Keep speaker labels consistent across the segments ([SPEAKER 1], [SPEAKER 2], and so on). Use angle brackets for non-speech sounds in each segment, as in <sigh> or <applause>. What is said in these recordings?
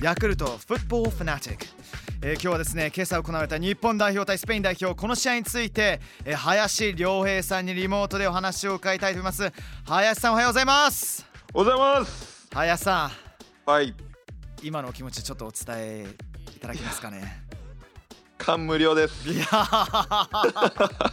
[SPEAKER 1] ヤクルトフットボールファナティック、えー今日はですね今朝行われた日本代表対スペイン代表。この試合について、えー林良平さんにリモートでお話を伺いたいと思います。林さんおはようございます。
[SPEAKER 2] おはようございます。
[SPEAKER 1] 林さん。
[SPEAKER 2] はい、
[SPEAKER 1] 今のお気持ちちょっとお伝えいただけますかね？
[SPEAKER 2] 感無量です。
[SPEAKER 1] いやー。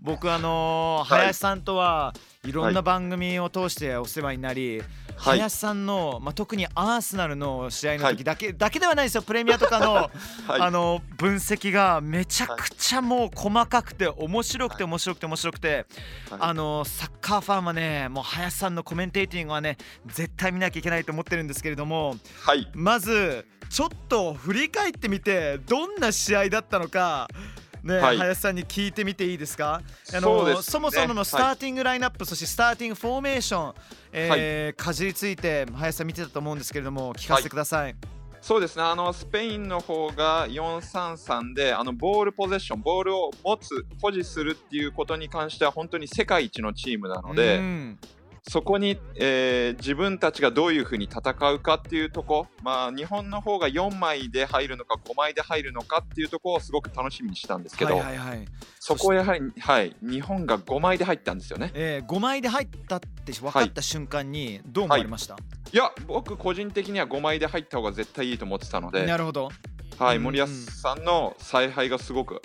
[SPEAKER 1] <laughs> 僕あのー
[SPEAKER 2] はい。
[SPEAKER 1] 林さんとはいろんな番組を通してお世話になり、
[SPEAKER 2] はい
[SPEAKER 1] 林さんの、まあ、特にアーセナルの試合の
[SPEAKER 2] はい。
[SPEAKER 1] 時だけ、だけではないですよ。プレミアとかの、<laughs>
[SPEAKER 2] はい、
[SPEAKER 1] あの分析がめちゃくちゃもう細かくて面白くて面白くて面白くて、
[SPEAKER 2] はい。
[SPEAKER 1] あのサッカーファンはねもう林さんのコメンテーティングはね絶対見なきゃいけないと思ってるんですけれども
[SPEAKER 2] はい、
[SPEAKER 1] まずちょっと振り返ってみてどんな試合だったのか。ね、
[SPEAKER 2] はい。
[SPEAKER 1] 林さんに聞いてみていいですか？あの
[SPEAKER 2] ね。
[SPEAKER 1] そもそものスターティングラインナップ、そしてスターティングフォーメーション、えーかじりついて林さん見てたと思うんですけれども聞かせてください。
[SPEAKER 2] そうですね。あのスペインの方が4-3-3で、あのボールポゼッション、ボールを持つ、保持するっていうことに関しては本当に世界一のチームなので、
[SPEAKER 1] うん
[SPEAKER 2] そこに、えー自分たちがどういうふうに戦うかっていうとこ、まあ日本の方が4枚で入るのか5枚で入るのかっていうところをすごく楽しみにしたんですけど、
[SPEAKER 1] はいはいはい。
[SPEAKER 2] そこをやはりはい日本が5枚で入ったんですよね。
[SPEAKER 1] えー、5枚で入ったって分かった瞬間にどう思われました、
[SPEAKER 2] い。や僕個人的には5枚で入った方が絶対いいと思ってたので。
[SPEAKER 1] なるほど。
[SPEAKER 2] はい、
[SPEAKER 1] うん。
[SPEAKER 2] 森保さんの采配がすごく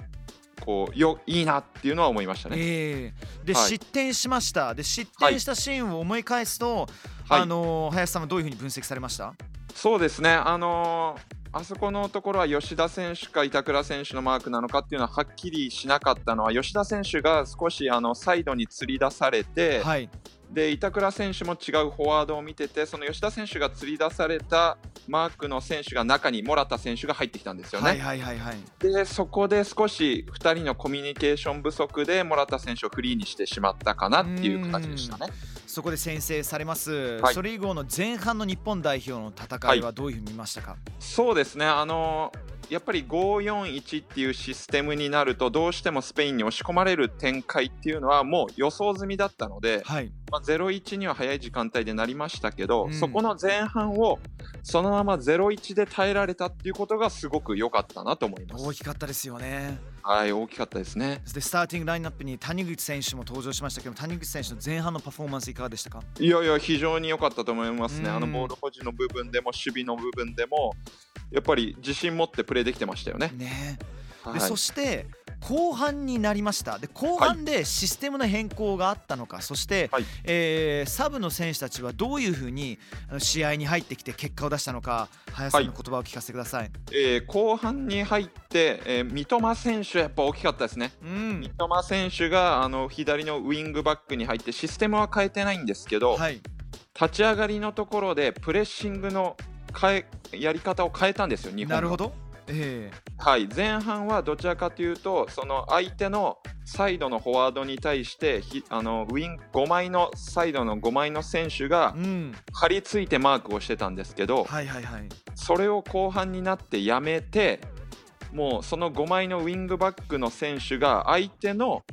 [SPEAKER 2] こうよいいなっていうのは思いましたね。
[SPEAKER 1] えー、で、
[SPEAKER 2] はい。
[SPEAKER 1] 失点しました。で失点したシーンを思い返すと、
[SPEAKER 2] はい。
[SPEAKER 1] あのー林さんはどういうふうに分析されました？
[SPEAKER 2] そうですね、あのーあそこのところは吉田選手か板倉選手のマークなのかっていうのははっきりしなかったのは吉田選手が少しあのサイドに釣り出されて、
[SPEAKER 1] はい
[SPEAKER 2] で板倉選手も違うフォワードを見ててその吉田選手が釣り出されたマークの選手が中にモラタ選手が入ってきたんですよね。
[SPEAKER 1] はいはいはいはい。
[SPEAKER 2] でそこで少し2人のコミュニケーション不足でモラタ選手をフリーにしてしまったかなっていう形でしたね。
[SPEAKER 1] そこで先制されます、
[SPEAKER 2] はい。
[SPEAKER 1] それ以後の前半の日本代表の戦いはどういうふうに見ましたか、
[SPEAKER 2] そうですね、あのやっぱり5-4-1っていうシステムになるとどうしてもスペインに押し込まれる展開っていうのはもう予想済みだったので、
[SPEAKER 1] はい。
[SPEAKER 2] まあ、0-1には早い時間帯でなりましたけど、
[SPEAKER 1] うん
[SPEAKER 2] そこの前半をそのまま0-1で耐えられたっていうことがすごく良かったなと思います。
[SPEAKER 1] 大きかったですよね
[SPEAKER 2] はい、大きかったですね。
[SPEAKER 1] そしてスターティングラインナップに谷口選手も登場しましたけど谷口選手の前半のパフォーマンスいかがでしたか？
[SPEAKER 2] いやいや、非常に良かったと思いますね。
[SPEAKER 1] うん
[SPEAKER 2] あのボール保持の部分でも守備の部分でも、やっぱり自信持ってプレーできてましたよね。
[SPEAKER 1] ね
[SPEAKER 2] はい
[SPEAKER 1] でそして後半になりました。で後半でシステムの変更があったのか、そして、
[SPEAKER 2] はい。
[SPEAKER 1] えーサブの選手たちはどういうふうに試合に入ってきて結果を出したのか林さんの言葉を聞かせてください。
[SPEAKER 2] えー後半に入って、えー三笘選手、やっぱ大きかったですね。
[SPEAKER 1] うん。
[SPEAKER 2] 三笘選手があの左のウイングバックに入ってシステムは変えてないんですけど、
[SPEAKER 1] はい、
[SPEAKER 2] 立ち上がりのところでプレッシングの変えやり方を変えたんですよ、日本が
[SPEAKER 1] なるほど、え
[SPEAKER 2] はい、前半はどちらかというとその相手のサイドのフォワードに対してひあのウイン5枚のサイドの5枚の選手が
[SPEAKER 1] ーうん、
[SPEAKER 2] 張り付いてマークをしてたんですけど、
[SPEAKER 1] はいはいはい。
[SPEAKER 2] それを後半になってやめてもうその5枚のウィングバックの選手が相手の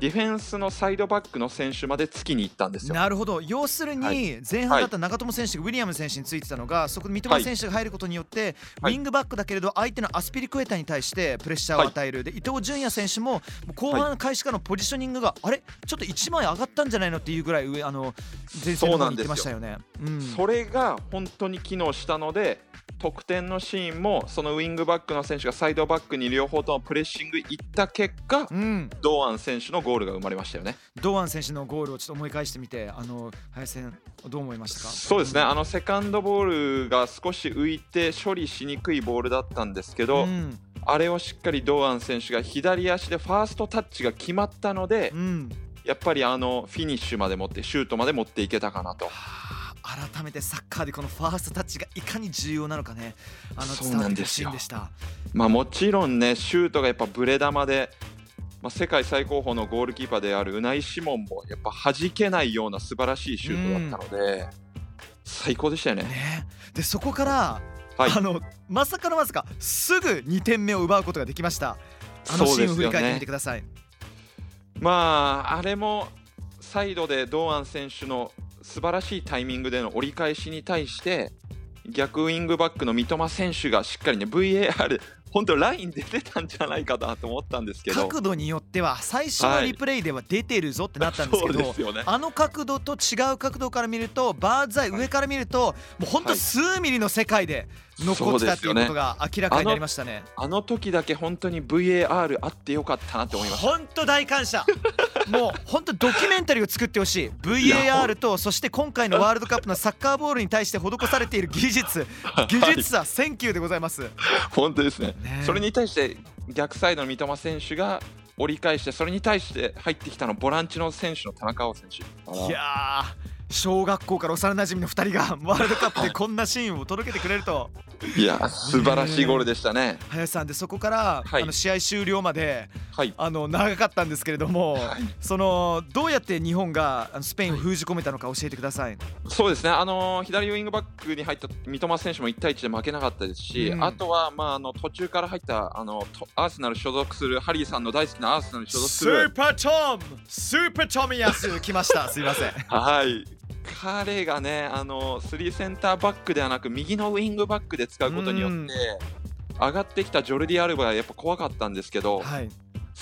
[SPEAKER 2] ディフェンスのサイドバックの選手まで突きに行ったんですよ。
[SPEAKER 1] なるほど。要する
[SPEAKER 2] は
[SPEAKER 1] に前半だった長友選手がウィリアム選手についてたのがそこで三笘選手が入ることによってウ
[SPEAKER 2] はい。
[SPEAKER 1] ィングバックだけれど相手のアスピリクエタに対してプレッシャーを与える。で伊東純也選手も後半開始からのポジショニングがあれ？ちょっと1枚上がったんじゃないのっていうぐらい上あの前線の方に行ってましたよね。うん。
[SPEAKER 2] それが本当に機能したので得点のシーンもそのウィングバックの選手がサイドバックに両方ともプレッシングいった結果
[SPEAKER 1] うん、
[SPEAKER 2] 堂安選手のゴールが生まれましたよね。
[SPEAKER 1] 堂安選手のゴールをちょっと思い返してみてあの林戦どう思いましたか？
[SPEAKER 2] そうですねあのセカンドボールが少し浮いて処理しにくいボールだったんですけど、
[SPEAKER 1] うん
[SPEAKER 2] あれをしっかり堂安選手が左足でファーストタッチが決まったので、
[SPEAKER 1] うん
[SPEAKER 2] やっぱりあのフィニッシュまで持ってシュートまで持っていけたかなと。
[SPEAKER 1] はあ改めてサッカーでこのファーストタッチがいかに重要なのかねあの伝わってほし
[SPEAKER 2] なんですよ
[SPEAKER 1] いんでした。
[SPEAKER 2] まあ、もちろんねシュートがやっぱブレ球で、まあ、世界最高峰のゴールキーパーであるウナイ・シモンもやっぱ弾けないような素晴らしいシュートだったので、最高でしたよね。
[SPEAKER 1] ね、でそこから、
[SPEAKER 2] はい。
[SPEAKER 1] あのまさかのまさかすぐ2点目を奪うことができました。あのシーンを振り返ってみてください、
[SPEAKER 2] まああれもサイドで堂安選手の素晴らしいタイミングでの折り返しに対して逆ウイングバックの三笘選手がしっかりね VAR 本当ライン出てたんじゃないかなと思ったんですけど。
[SPEAKER 1] 角度によっては最初のリプレイでは出てるぞってなったんですけど、
[SPEAKER 2] そうですよね。
[SPEAKER 1] あの角度と違う角度から見るとバーズアイ上から見るともうほんと数ミリの世界で残ってたっていうことが明らかになりましたね。
[SPEAKER 2] あの時だけ本当に VAR あってよかったなって思いました。
[SPEAKER 1] 本当大感謝。<laughs> もう本当ドキュメンタリーを作ってほしい。VAR とそして今回のワールドカップのサッカーボールに対して施されている技術。技術サンキューでございます。<laughs>
[SPEAKER 2] 本当ですね
[SPEAKER 1] ね。
[SPEAKER 2] それに対して逆サイドの三笘選手が折り返してそれに対して入ってきたのボランチの選手の田中碧選手。
[SPEAKER 1] いやー小学校から幼馴染の2人が <laughs> ワールドカップでこんなシーンを届けてくれると。
[SPEAKER 2] いや素晴らしいゴールでしたね。
[SPEAKER 1] 林さんでそこから、
[SPEAKER 2] はい。
[SPEAKER 1] あの試合終了まで
[SPEAKER 2] はい。
[SPEAKER 1] あの長かったんですけれども、
[SPEAKER 2] はい。
[SPEAKER 1] そのどうやって日本がスペインを封じ込めたのか教えてください。
[SPEAKER 2] そうですね、あのー左ウイングバックに入った三笘選手も1対1で負けなかったですし、
[SPEAKER 1] うん。
[SPEAKER 2] あとは、まあ、あの途中から入ったあのとアーセナル所属するハリーさんの大好きなアーセナル所属す
[SPEAKER 1] スー
[SPEAKER 2] る、スー
[SPEAKER 1] パートミスーパートミヤス来ましたすいません。
[SPEAKER 2] はい、彼がね、あの3センターバックではなく右のウイングバックで使うことによって、
[SPEAKER 1] うん
[SPEAKER 2] 上がってきたジョルディ・アルバがやっぱ怖かったんですけど、
[SPEAKER 1] はい。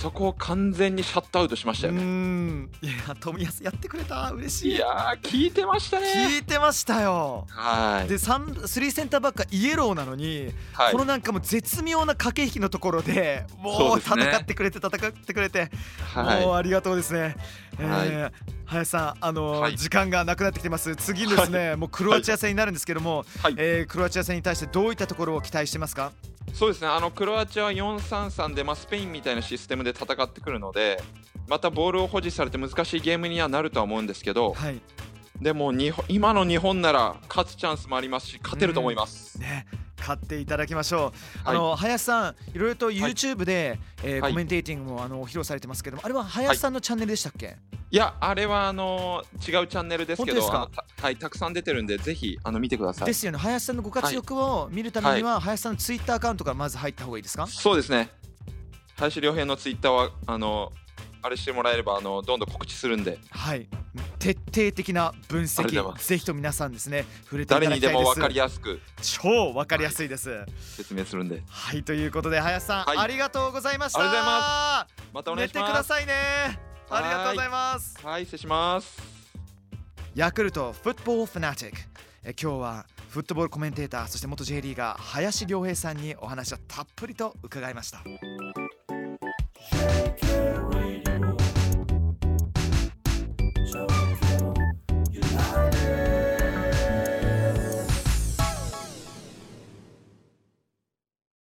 [SPEAKER 2] そこを完全にシャットアウトしましたよね。
[SPEAKER 1] んいや富安やってくれた嬉しい。
[SPEAKER 2] いやー、聞いてましたね。
[SPEAKER 1] 聞いてましたよ。
[SPEAKER 2] はい、
[SPEAKER 1] で3 3センターバックがイエローなのに、
[SPEAKER 2] はい
[SPEAKER 1] このなんかもう絶妙な駆け引きのところでもう戦ってくれて戦ってくれて、
[SPEAKER 2] はい
[SPEAKER 1] もうありがとうですね。えー林さん、あのー
[SPEAKER 2] はい
[SPEAKER 1] 時間がなくなってきてます。次ですね、もうクロアチア戦になるんですけども、
[SPEAKER 2] はい
[SPEAKER 1] えークロアチア戦に対してどういったところを期待してますか？
[SPEAKER 2] そうですねあのクロアチアは4-3-3で、まあ、スペインみたいなシステムで戦ってくるのでまたボールを保持されて難しいゲームにはなるとは思うんですけど
[SPEAKER 1] はい。
[SPEAKER 2] でも日本今の日本なら勝つチャンスもありますし勝てると思います。
[SPEAKER 1] ね、買っていただきましょう。
[SPEAKER 2] はい
[SPEAKER 1] あの林さん、いろいろと YouTube で、えー
[SPEAKER 2] はい
[SPEAKER 1] コメンテーティングもあの披露されてますけども、あれは林さんのチャンネルでしたっけ？
[SPEAKER 2] いやあれはあの違うチャンネルですけど
[SPEAKER 1] す
[SPEAKER 2] たはい、たくさん出てるんでぜひあの見てください。
[SPEAKER 1] ですよね。林さんのご活躍を見るためには、林さんのツイッターアカウントからまず入った方がいいですか？
[SPEAKER 2] そうですね林良平のツイッターはあのあれしてもらえればあのどんどん告知するんで
[SPEAKER 1] はい。徹底的な分析、ぜひと皆さんですね、触れていた
[SPEAKER 2] 誰
[SPEAKER 1] だきたいです。
[SPEAKER 2] にでも分かりやすく
[SPEAKER 1] 超わかりやすいです。
[SPEAKER 2] 説明するんで
[SPEAKER 1] はい、ということで林さん、
[SPEAKER 2] はい
[SPEAKER 1] ありがとうございました。
[SPEAKER 2] ありがとうございまたお願いします。
[SPEAKER 1] 寝てくださいね。ありがとうございます。
[SPEAKER 2] はい失礼します。
[SPEAKER 1] ヤクルトフットボールファナティックえ今日はフットボールコメンテーターそして元 J リーガー林良平さんにお話をたっぷりと伺いました